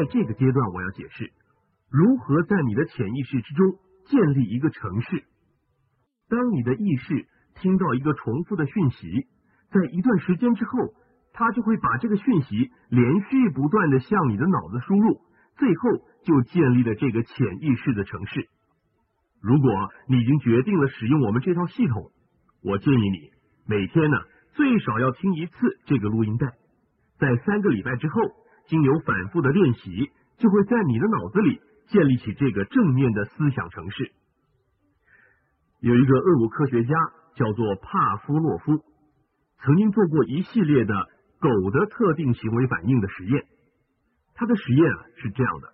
在这个阶段，我要解释如何在你的潜意识之中建立一个城市。当你的意识听到一个重复的讯息，在一段时间之后，它就会把这个讯息连续不断的向你的脑子输入，最后就建立了这个潜意识的城市。如果你已经决定了使用我们这套系统，我建议你每天呢最少要听一次这个录音带，在三个礼拜之后，经由反复的练习，就会在你的脑子里建立起这个正面的思想城市。有一个俄国科学家叫做帕夫洛夫，曾经做过一系列的狗的特定行为反应的实验。他的实验啊是这样的，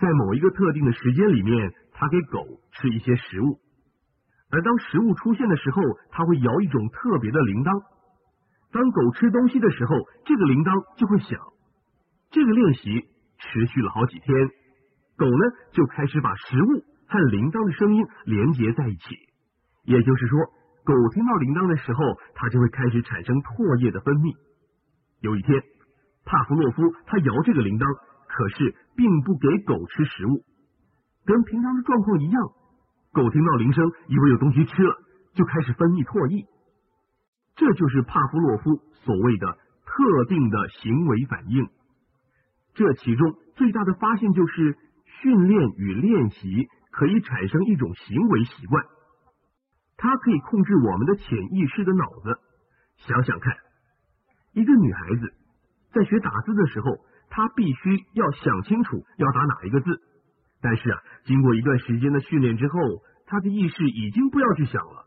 在某一个特定的时间里面。他给狗吃一些食物，而当食物出现的时候，他会摇一种特别的铃铛。当狗吃东西的时候，这个铃铛就会响。这个练习持续了好几天，狗呢就开始把食物和铃铛的声音连接在一起。也就是说，狗听到铃铛的时候，它就会开始产生唾液的分泌。有一天，帕夫洛夫他摇这个铃铛，可是并不给狗吃食物。跟平常的状况一样，狗听到铃声，以为有东西吃了，就开始分泌唾液。这就是帕夫洛夫所谓的特定的行为反应。这其中最大的发现就是，训练与练习可以产生一种行为习惯，它可以控制我们的潜意识的脑子。想想看，一个女孩子在学打字的时候，她必须要想清楚要打哪一个字。但是啊，经过一段时间的训练之后，她的意识已经不要去想了，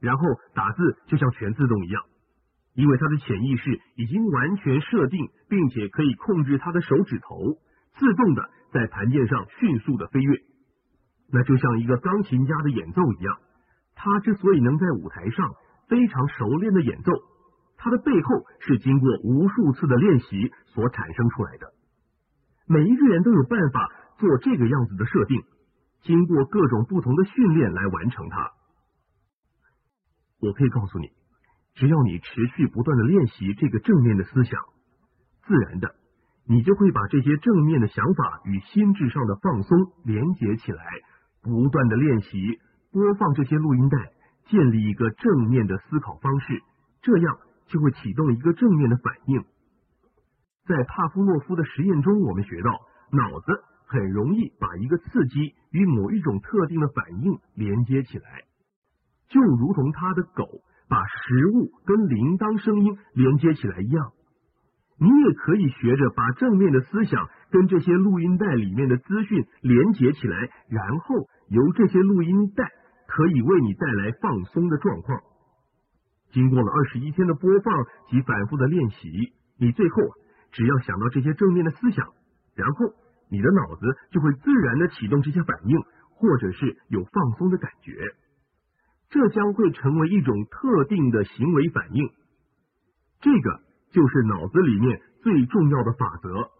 然后打字就像全自动一样，因为他的潜意识已经完全设定，并且可以控制他的手指头自动的在盘键上迅速的飞跃。那就像一个钢琴家的演奏一样，他之所以能在舞台上非常熟练的演奏，他的背后是经过无数次的练习所产生出来的。每一个人都有办法。做这个样子的设定，经过各种不同的训练来完成它。我可以告诉你，只要你持续不断的练习这个正面的思想，自然的，你就会把这些正面的想法与心智上的放松连接起来。不断的练习，播放这些录音带，建立一个正面的思考方式，这样就会启动一个正面的反应。在帕夫洛夫的实验中，我们学到脑子。很容易把一个刺激与某一种特定的反应连接起来，就如同他的狗把食物跟铃铛声音连接起来一样。你也可以学着把正面的思想跟这些录音带里面的资讯连接起来，然后由这些录音带可以为你带来放松的状况。经过了二十一天的播放及反复的练习，你最后只要想到这些正面的思想，然后。你的脑子就会自然的启动这些反应，或者是有放松的感觉，这将会成为一种特定的行为反应。这个就是脑子里面最重要的法则。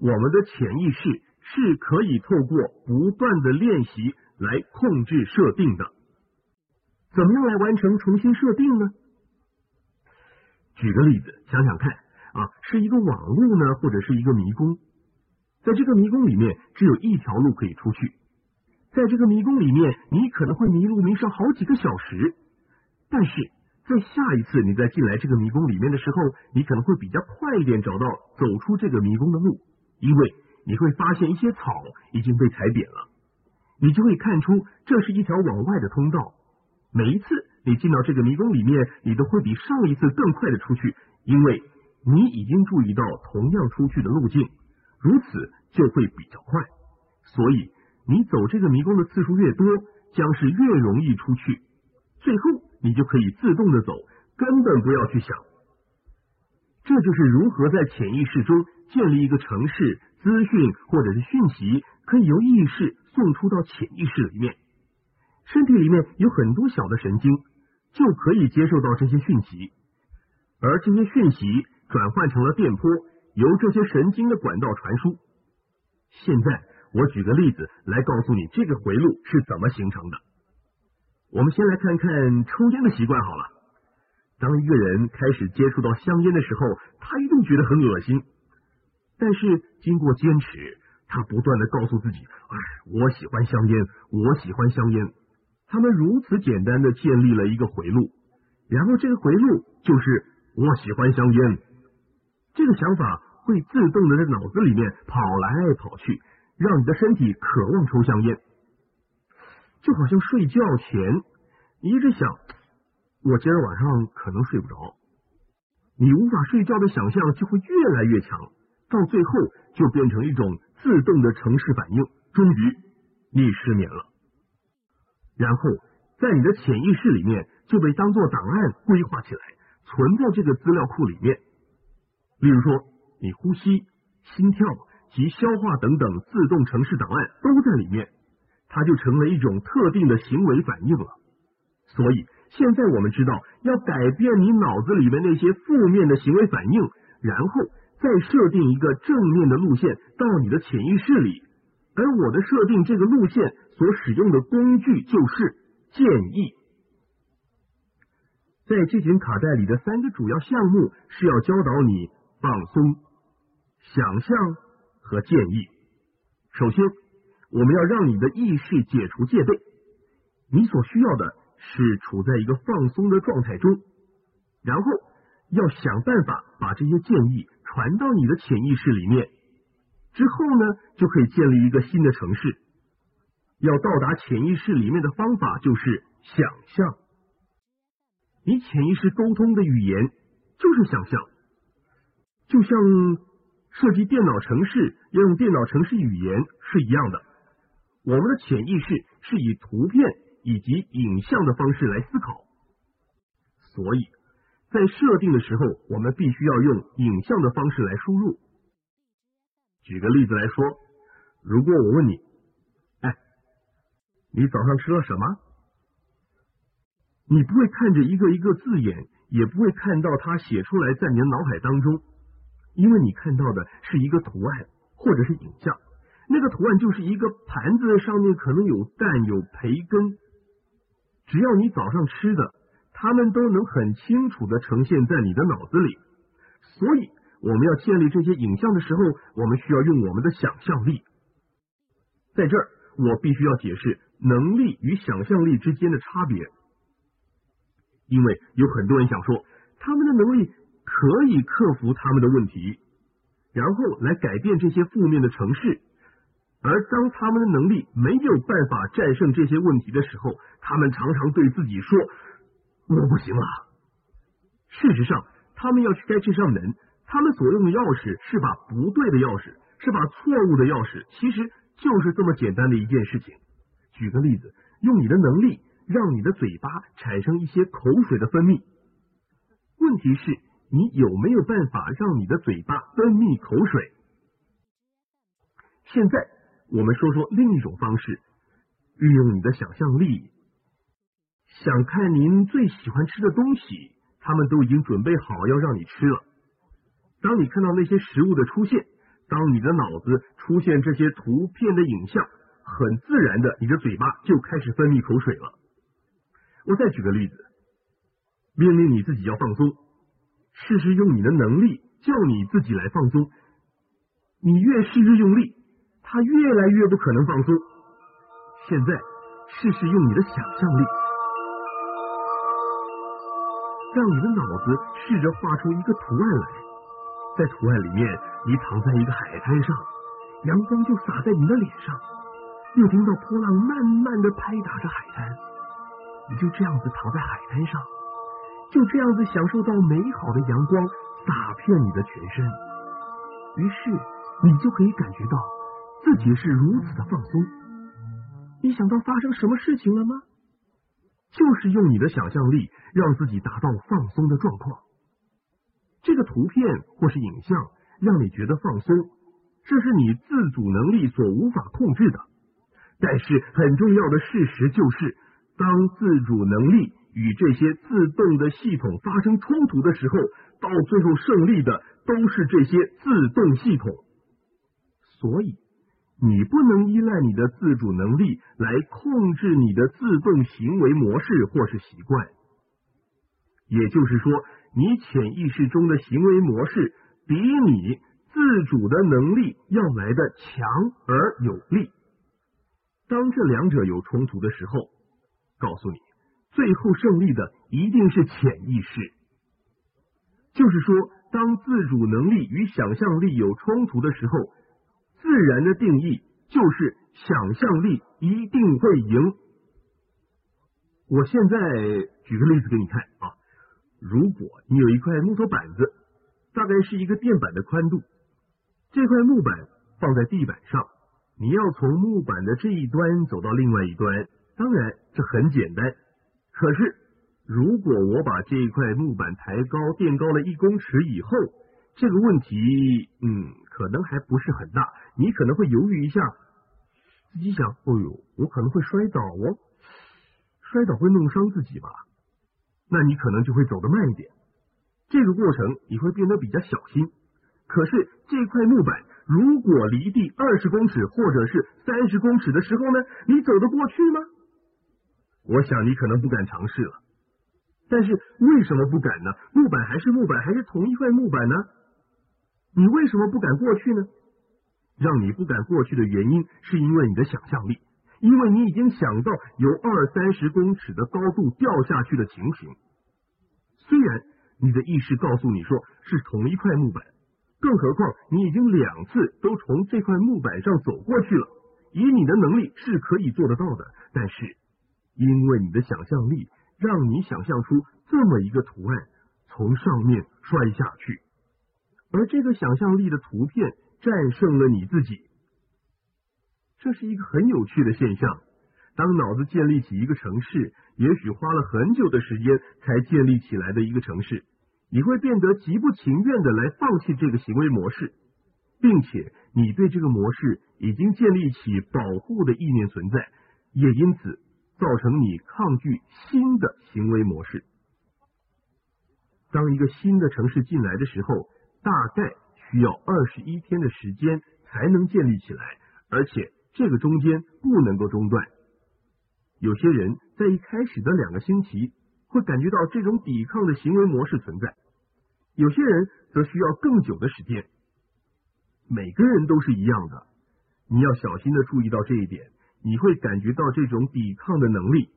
我们的潜意识是可以透过不断的练习来控制设定的。怎么样来完成重新设定呢？举个例子，想想看啊，是一个网路呢，或者是一个迷宫？在这个迷宫里面，只有一条路可以出去。在这个迷宫里面，你可能会迷路迷上好几个小时。但是在下一次你再进来这个迷宫里面的时候，你可能会比较快一点找到走出这个迷宫的路，因为你会发现一些草已经被踩扁了，你就会看出这是一条往外的通道。每一次你进到这个迷宫里面，你都会比上一次更快的出去，因为你已经注意到同样出去的路径。如此就会比较快，所以你走这个迷宫的次数越多，将是越容易出去。最后你就可以自动的走，根本不要去想。这就是如何在潜意识中建立一个城市，资讯或者是讯息可以由意识送出到潜意识里面。身体里面有很多小的神经，就可以接受到这些讯息，而这些讯息转换成了电波。由这些神经的管道传输。现在我举个例子来告诉你这个回路是怎么形成的。我们先来看看抽烟的习惯好了。当一个人开始接触到香烟的时候，他一定觉得很恶心。但是经过坚持，他不断的告诉自己：“哎，我喜欢香烟，我喜欢香烟。”他们如此简单的建立了一个回路，然后这个回路就是我喜欢香烟。这个想法会自动的在脑子里面跑来跑去，让你的身体渴望抽香烟，就好像睡觉前你一直想，我今儿晚上可能睡不着，你无法睡觉的想象就会越来越强，到最后就变成一种自动的城市反应，终于你失眠了。然后在你的潜意识里面就被当做档案规划起来，存在这个资料库里面。例如说，你呼吸、心跳及消化等等自动程式档案都在里面，它就成了一种特定的行为反应了。所以现在我们知道，要改变你脑子里面那些负面的行为反应，然后再设定一个正面的路线到你的潜意识里。而我的设定这个路线所使用的工具就是建议，在这卷卡带里的三个主要项目是要教导你放松、想象和建议。首先，我们要让你的意识解除戒备，你所需要的是处在一个放松的状态中，然后要想办法把这些建议传到你的潜意识里面。之后呢，就可以建立一个新的城市。要到达潜意识里面的方法就是想象。你潜意识沟通的语言就是想象，就像设计电脑程式要用电脑程式语言是一样的。我们的潜意识是以图片以及影像的方式来思考，所以在设定的时候，我们必须要用影像的方式来输入。举个例子来说，如果我问你，哎，你早上吃了什么？你不会看着一个一个字眼，也不会看到它写出来在你的脑海当中，因为你看到的是一个图案或者是影像，那个图案就是一个盘子上面可能有蛋有培根，只要你早上吃的，它们都能很清楚的呈现在你的脑子里，所以。我们要建立这些影像的时候，我们需要用我们的想象力。在这儿，我必须要解释能力与想象力之间的差别，因为有很多人想说，他们的能力可以克服他们的问题，然后来改变这些负面的城市。而当他们的能力没有办法战胜这些问题的时候，他们常常对自己说：“我不行了。”事实上，他们要去开这扇门。他们所用的钥匙是把不对的钥匙，是把错误的钥匙，其实就是这么简单的一件事情。举个例子，用你的能力让你的嘴巴产生一些口水的分泌。问题是，你有没有办法让你的嘴巴分泌口水？现在我们说说另一种方式，运用你的想象力，想看您最喜欢吃的东西，他们都已经准备好要让你吃了。当你看到那些食物的出现，当你的脑子出现这些图片的影像，很自然的，你的嘴巴就开始分泌口水了。我再举个例子，命令你自己要放松，试试用你的能力叫你自己来放松。你越试着用力，它越来越不可能放松。现在试试用你的想象力，让你的脑子试着画出一个图案来。在图案里面，你躺在一个海滩上，阳光就洒在你的脸上，又听到波浪慢慢的拍打着海滩，你就这样子躺在海滩上，就这样子享受到美好的阳光洒遍你的全身，于是你就可以感觉到自己是如此的放松。你想到发生什么事情了吗？就是用你的想象力让自己达到放松的状况。这个图片或是影像让你觉得放松，这是你自主能力所无法控制的。但是很重要的事实就是，当自主能力与这些自动的系统发生冲突的时候，到最后胜利的都是这些自动系统。所以，你不能依赖你的自主能力来控制你的自动行为模式或是习惯。也就是说。你潜意识中的行为模式比你自主的能力要来的强而有力。当这两者有冲突的时候，告诉你，最后胜利的一定是潜意识。就是说，当自主能力与想象力有冲突的时候，自然的定义就是想象力一定会赢。我现在举个例子给你看啊，如果你有一块木头板子，大概是一个垫板的宽度，这块木板放在地板上，你要从木板的这一端走到另外一端，当然这很简单。可是如果我把这一块木板抬高垫高了一公尺以后，这个问题嗯可能还不是很大，你可能会犹豫一下，自己想，哦呦，我可能会摔倒哦。摔倒会弄伤自己吧？那你可能就会走得慢一点。这个过程你会变得比较小心。可是这块木板如果离地二十公尺或者是三十公尺的时候呢？你走得过去吗？我想你可能不敢尝试了。但是为什么不敢呢？木板还是木板，还是同一块木板呢？你为什么不敢过去呢？让你不敢过去的原因，是因为你的想象力。因为你已经想到有二三十公尺的高度掉下去的情形，虽然你的意识告诉你说是同一块木板，更何况你已经两次都从这块木板上走过去了，以你的能力是可以做得到的。但是因为你的想象力让你想象出这么一个图案从上面摔下去，而这个想象力的图片战胜了你自己。这是一个很有趣的现象。当脑子建立起一个城市，也许花了很久的时间才建立起来的一个城市，你会变得极不情愿的来放弃这个行为模式，并且你对这个模式已经建立起保护的意念存在，也因此造成你抗拒新的行为模式。当一个新的城市进来的时候，大概需要二十一天的时间才能建立起来，而且。这个中间不能够中断。有些人在一开始的两个星期会感觉到这种抵抗的行为模式存在，有些人则需要更久的时间。每个人都是一样的，你要小心的注意到这一点。你会感觉到这种抵抗的能力，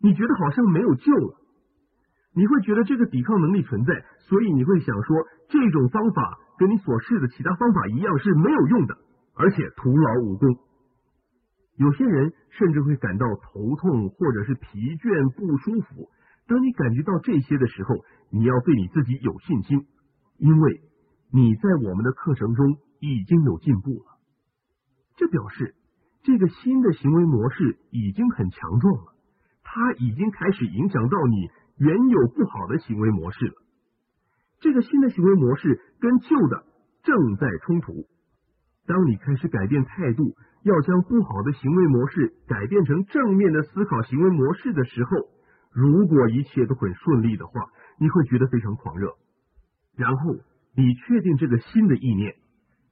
你觉得好像没有救了，你会觉得这个抵抗能力存在，所以你会想说这种方法跟你所试的其他方法一样是没有用的，而且徒劳无功。有些人甚至会感到头痛，或者是疲倦、不舒服。当你感觉到这些的时候，你要对你自己有信心，因为你在我们的课程中已经有进步了。这表示这个新的行为模式已经很强壮了，它已经开始影响到你原有不好的行为模式了。这个新的行为模式跟旧的正在冲突。当你开始改变态度。要将不好的行为模式改变成正面的思考行为模式的时候，如果一切都很顺利的话，你会觉得非常狂热。然后你确定这个新的意念，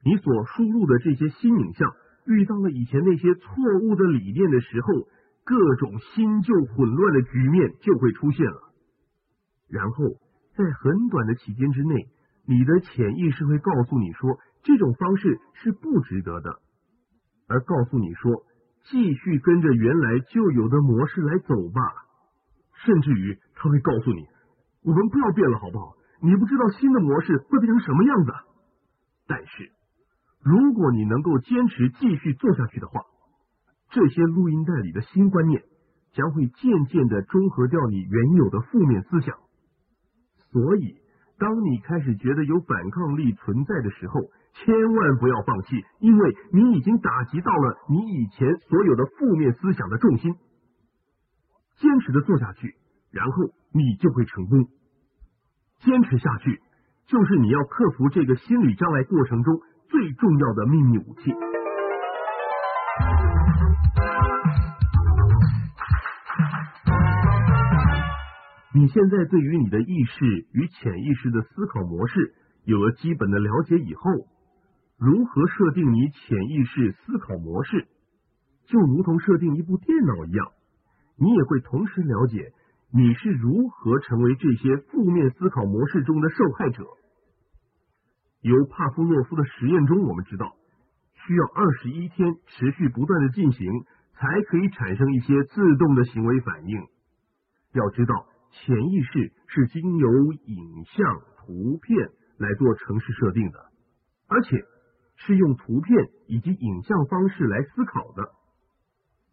你所输入的这些新影像遇到了以前那些错误的理念的时候，各种新旧混乱的局面就会出现了。然后在很短的期间之内，你的潜意识会告诉你说，这种方式是不值得的。而告诉你说，继续跟着原来就有的模式来走吧。甚至于他会告诉你，我们不要变了，好不好？你不知道新的模式会变成什么样子。但是，如果你能够坚持继续做下去的话，这些录音带里的新观念将会渐渐的中和掉你原有的负面思想。所以，当你开始觉得有反抗力存在的时候，千万不要放弃，因为你已经打击到了你以前所有的负面思想的重心。坚持的做下去，然后你就会成功。坚持下去，就是你要克服这个心理障碍过程中最重要的秘密武器。你现在对于你的意识与潜意识的思考模式有了基本的了解以后。如何设定你潜意识思考模式，就如同设定一部电脑一样，你也会同时了解你是如何成为这些负面思考模式中的受害者。由帕夫诺夫的实验中，我们知道需要二十一天持续不断的进行，才可以产生一些自动的行为反应。要知道，潜意识是经由影像、图片来做程式设定的，而且是用图片以及影像方式来思考的。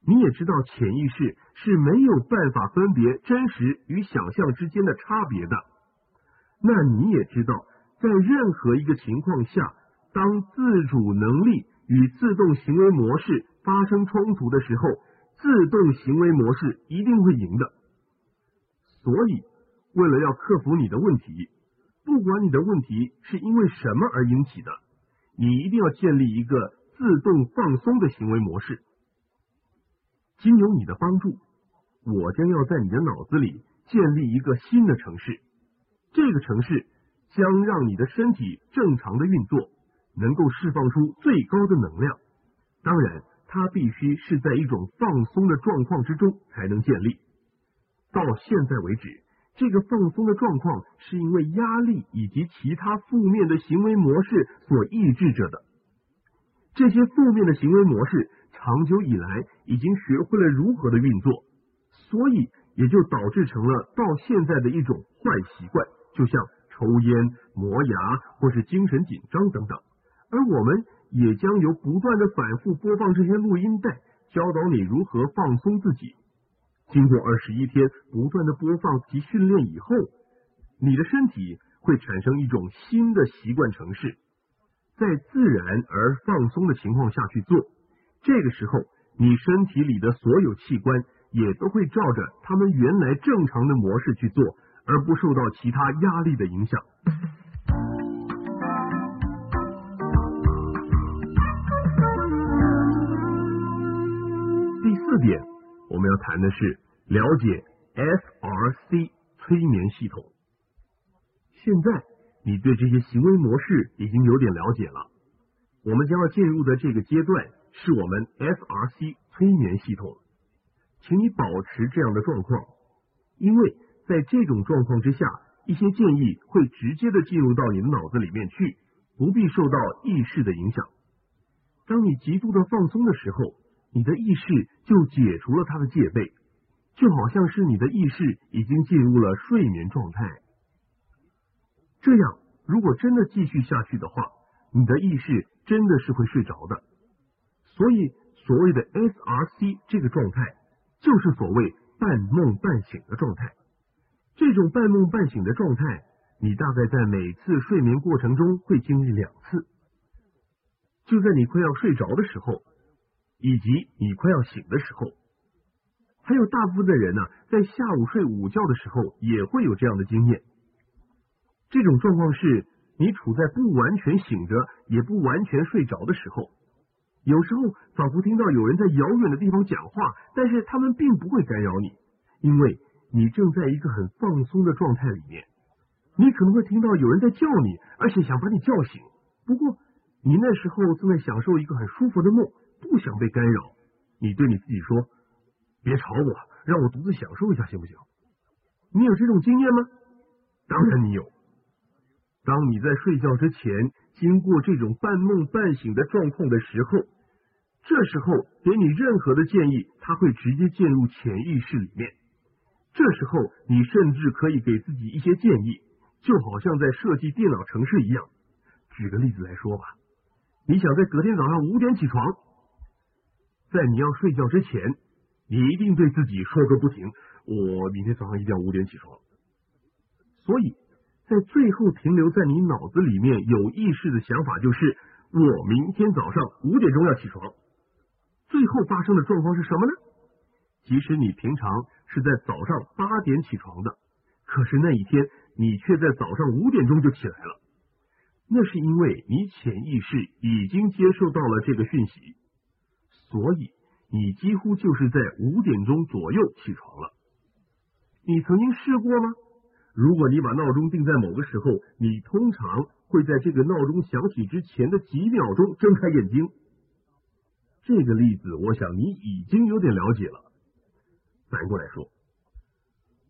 你也知道，潜意识是没有办法分别真实与想象之间的差别的。那你也知道，在任何一个情况下，当自主能力与自动行为模式发生冲突的时候，自动行为模式一定会赢的。所以，为了要克服你的问题，不管你的问题是因为什么而引起的，你一定要建立一个自动放松的行为模式。经由你的帮助，我将要在你的脑子里建立一个新的城市。这个城市将让你的身体正常的运作，能够释放出最高的能量。当然，它必须是在一种放松的状况之中才能建立。到现在为止，这个放松的状况是因为压力以及其他负面的行为模式所抑制着的。这些负面的行为模式。长久以来已经学会了如何的运作，所以也就导致成了到现在的一种坏习惯，就像抽烟、磨牙或是精神紧张等等。而我们也将由不断的反复播放这些录音带，教导你如何放松自己。经过二十一天不断的播放及训练以后，你的身体会产生一种新的习惯程式，在自然而放松的情况下去做。这个时候，你身体里的所有器官也都会照着他们原来正常的模式去做，而不受到其他压力的影响。第四点，我们要谈的是了解 SRC 催眠系统。现在你对这些行为模式已经有点了解了，我们将要进入的这个阶段。是我们 SRC 催眠系统，请你保持这样的状况，因为在这种状况之下，一些建议会直接的进入到你的脑子里面去，不必受到意识的影响。当你极度的放松的时候，你的意识就解除了它的戒备，就好像是你的意识已经进入了睡眠状态。这样，如果真的继续下去的话，你的意识真的是会睡着的。所以，所谓的 SRC 这个状态，就是所谓半梦半醒的状态。这种半梦半醒的状态，你大概在每次睡眠过程中会经历两次，就在你快要睡着的时候，以及你快要醒的时候。还有大部分的人呢，在下午睡午觉的时候也会有这样的经验。这种状况是你处在不完全醒着，也不完全睡着的时候。有时候仿佛听到有人在遥远的地方讲话，但是他们并不会干扰你，因为你正在一个很放松的状态里面。你可能会听到有人在叫你，而且想把你叫醒。不过你那时候正在享受一个很舒服的梦，不想被干扰。你对你自己说：“别吵我，让我独自享受一下，行不行？”你有这种经验吗？当然你有。当你在睡觉之前经过这种半梦半醒的状况的时候，这时候给你任何的建议，它会直接进入潜意识里面。这时候你甚至可以给自己一些建议，就好像在设计电脑程式一样。举个例子来说吧，你想在隔天早上五点起床，在你要睡觉之前，你一定对自己说个不停：“我明天早上一定要五点起床。”所以在最后停留在你脑子里面有意识的想法就是：我明天早上五点钟要起床。最后发生的状况是什么呢？即使你平常是在早上八点起床的，可是那一天你却在早上五点钟就起来了。那是因为你潜意识已经接受到了这个讯息，所以你几乎就是在五点钟左右起床了。你曾经试过吗？如果你把闹钟定在某个时候，你通常会在这个闹钟响起之前的几秒钟睁开眼睛。这个例子，我想你已经有点了解了。反过来说，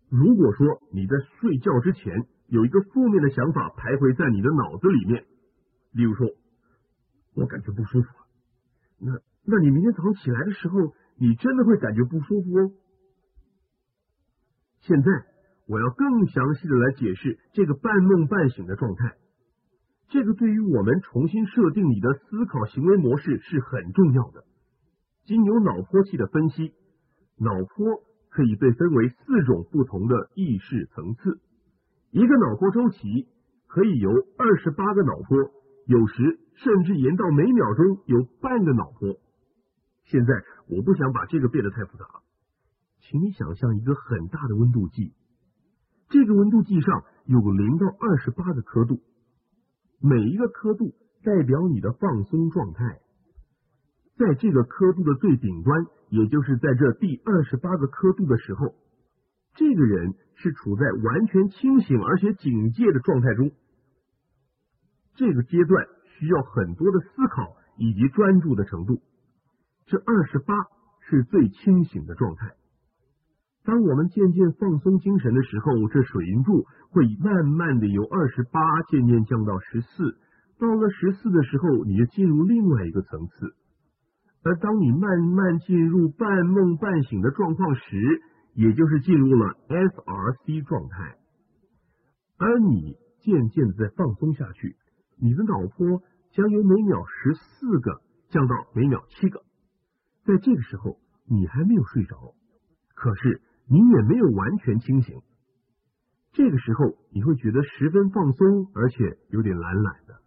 如果说你在睡觉之前有一个负面的想法徘徊在你的脑子里面，例如说，我感觉不舒服，那那你明天早上起来的时候，你真的会感觉不舒服哦。现在我要更详细的来解释这个半梦半醒的状态，这个对于我们重新设定你的思考行为模式是很重要的。经由脑波器的分析，脑波可以被分为四种不同的意识层次，一个脑波周期可以由二十八个脑波，有时甚至延到每秒钟有半个脑波。现在我不想把这个变得太复杂。请你想象一个很大的温度计，这个温度计上有零到二十八个刻度，每一个刻度代表你的放松状态。在这个刻度的最顶端，也就是在这第二十八个刻度的时候，这个人是处在完全清醒而且警戒的状态中。这个阶段需要很多的思考以及专注的程度。这二十八是最清醒的状态。当我们渐渐放松精神的时候，这水银柱会慢慢的由二十八渐渐降到十四。到了十四的时候，你就进入另外一个层次。而当你慢慢进入半梦半醒的状况时，也就是进入了 SRC 状态。而你渐渐的在放松下去，你的脑波将由每秒十四个降到每秒七个。在这个时候，你还没有睡着，可是。你也没有完全清醒，这个时候你会觉得十分放松，而且有点懒懒的。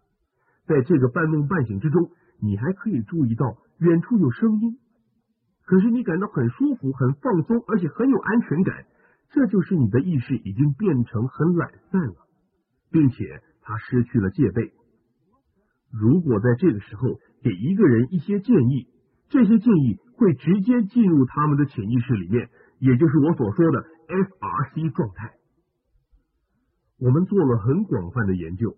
在这个半梦半醒之中，你还可以注意到远处有声音，可是你感到很舒服、很放松，而且很有安全感。这就是你的意识已经变成很懒散了，并且他失去了戒备。如果在这个时候给一个人一些建议，这些建议会直接进入他们的潜意识里面。也就是我所说的 F R C 状态。我们做了很广泛的研究，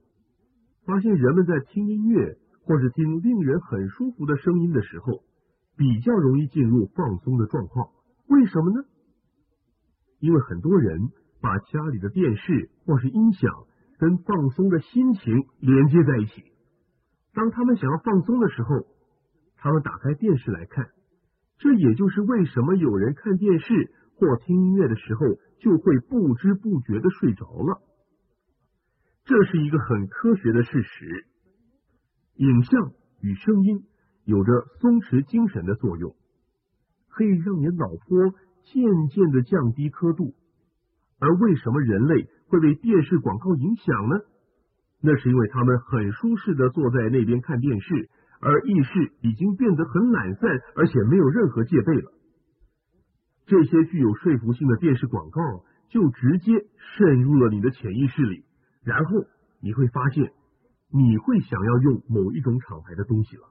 发现人们在听音乐或是听令人很舒服的声音的时候，比较容易进入放松的状况。为什么呢？因为很多人把家里的电视或是音响跟放松的心情连接在一起。当他们想要放松的时候，他们打开电视来看。这也就是为什么有人看电视或听音乐的时候，就会不知不觉的睡着了。这是一个很科学的事实。影像与声音有着松弛精神的作用，可以让你脑波渐渐的降低刻度。而为什么人类会被电视广告影响呢？那是因为他们很舒适的坐在那边看电视。而意识已经变得很懒散，而且没有任何戒备了。这些具有说服性的电视广告就直接渗入了你的潜意识里，然后你会发现你会想要用某一种厂牌的东西了，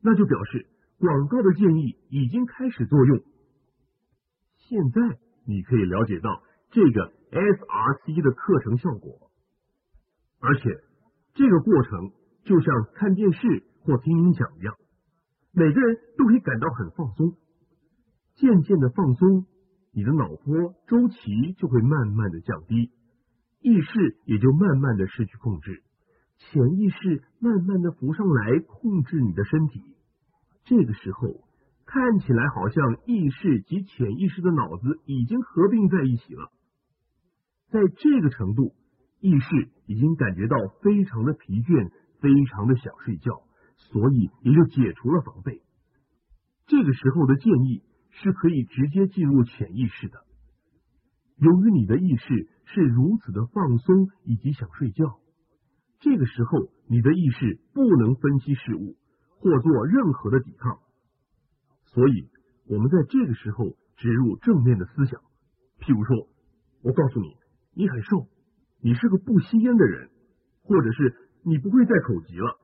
那就表示广告的建议已经开始作用。现在你可以了解到这个 SRC 的课程效果，而且这个过程就像看电视。或听音响一样，每个人都可以感到很放松。渐渐的放松，你的脑波周期就会慢慢的降低，意识也就慢慢的失去控制，潜意识慢慢的浮上来控制你的身体。这个时候看起来好像意识及潜意识的脑子已经合并在一起了。在这个程度，意识已经感觉到非常的疲倦，非常的想睡觉。所以也就解除了防备。这个时候的建议是可以直接进入潜意识的。由于你的意识是如此的放松以及想睡觉，这个时候你的意识不能分析事物或做任何的抵抗。所以我们在这个时候植入正面的思想，譬如说，我告诉你，你很瘦，你是个不吸烟的人，或者是你不会再口疾了。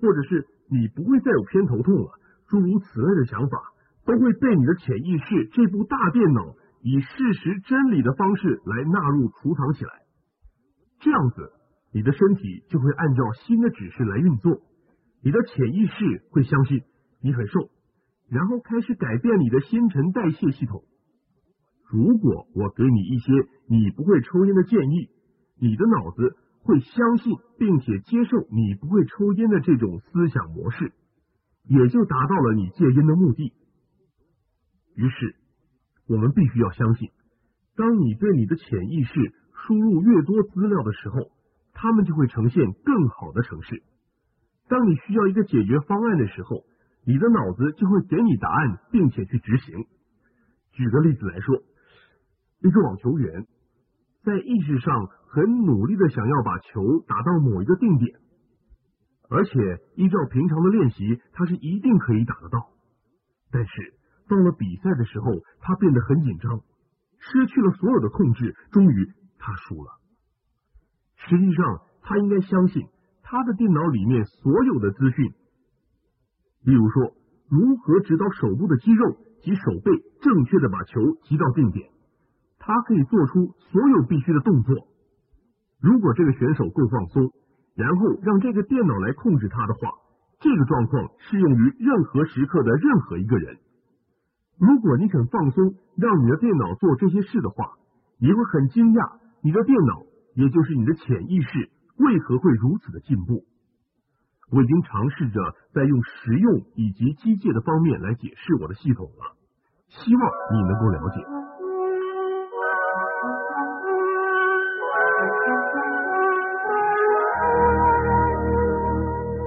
或者是你不会再有偏头痛了，诸如此类的想法，都会被你的潜意识这部大电脑以事实真理的方式来纳入储藏起来。这样子，你的身体就会按照新的指示来运作。你的潜意识会相信你很瘦，然后开始改变你的新陈代谢系统。如果我给你一些你不会抽烟的建议，你的脑子会相信并且接受你不会抽烟的这种思想模式，也就达到了你戒烟的目的。于是，我们必须要相信，当你对你的潜意识输入越多资料的时候，他们就会呈现更好的城市。当你需要一个解决方案的时候，你的脑子就会给你答案，并且去执行。举个例子来说，一个网球员在意识上很努力的想要把球打到某一个定点，而且依照平常的练习，他是一定可以打得到。但是到了比赛的时候，他变得很紧张，失去了所有的控制，终于他输了。实际上，他应该相信。他的电脑里面所有的资讯，例如说如何指导手部的肌肉及手背正确的把球击到定点，他可以做出所有必须的动作。如果这个选手够放松，然后让这个电脑来控制他的话，这个状况适用于任何时刻的任何一个人。如果你肯放松，让你的电脑做这些事的话，你会很惊讶，你的电脑也就是你的潜意识。为何会如此的进步？我已经尝试着在用实用以及机械的方面来解释我的系统了，希望你能够了解。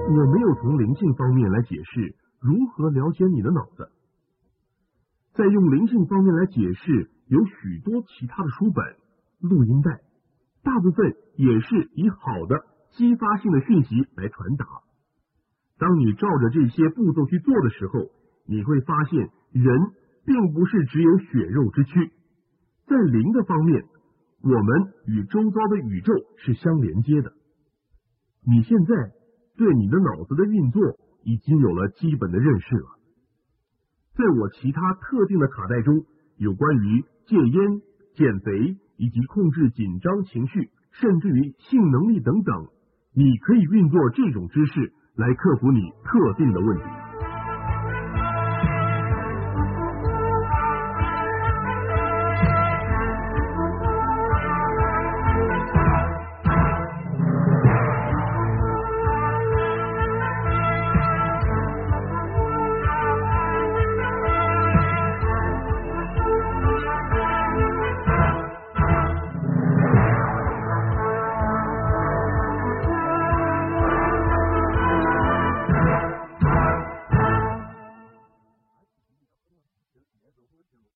我没有从灵性方面来解释如何了解你的脑子，在用灵性方面来解释，有许多其他的书本、录音带。大部分也是以好的激发性的讯息来传达。当你照着这些步骤去做的时候，你会发现人并不是只有血肉之躯。在灵的方面，我们与周遭的宇宙是相连接的。你现在对你的脑子的运作已经有了基本的认识了。在我其他特定的卡带中有关于戒烟、减肥。以及控制紧张情绪，甚至于性能力等等，你可以运作这种知识来克服你特定的问题。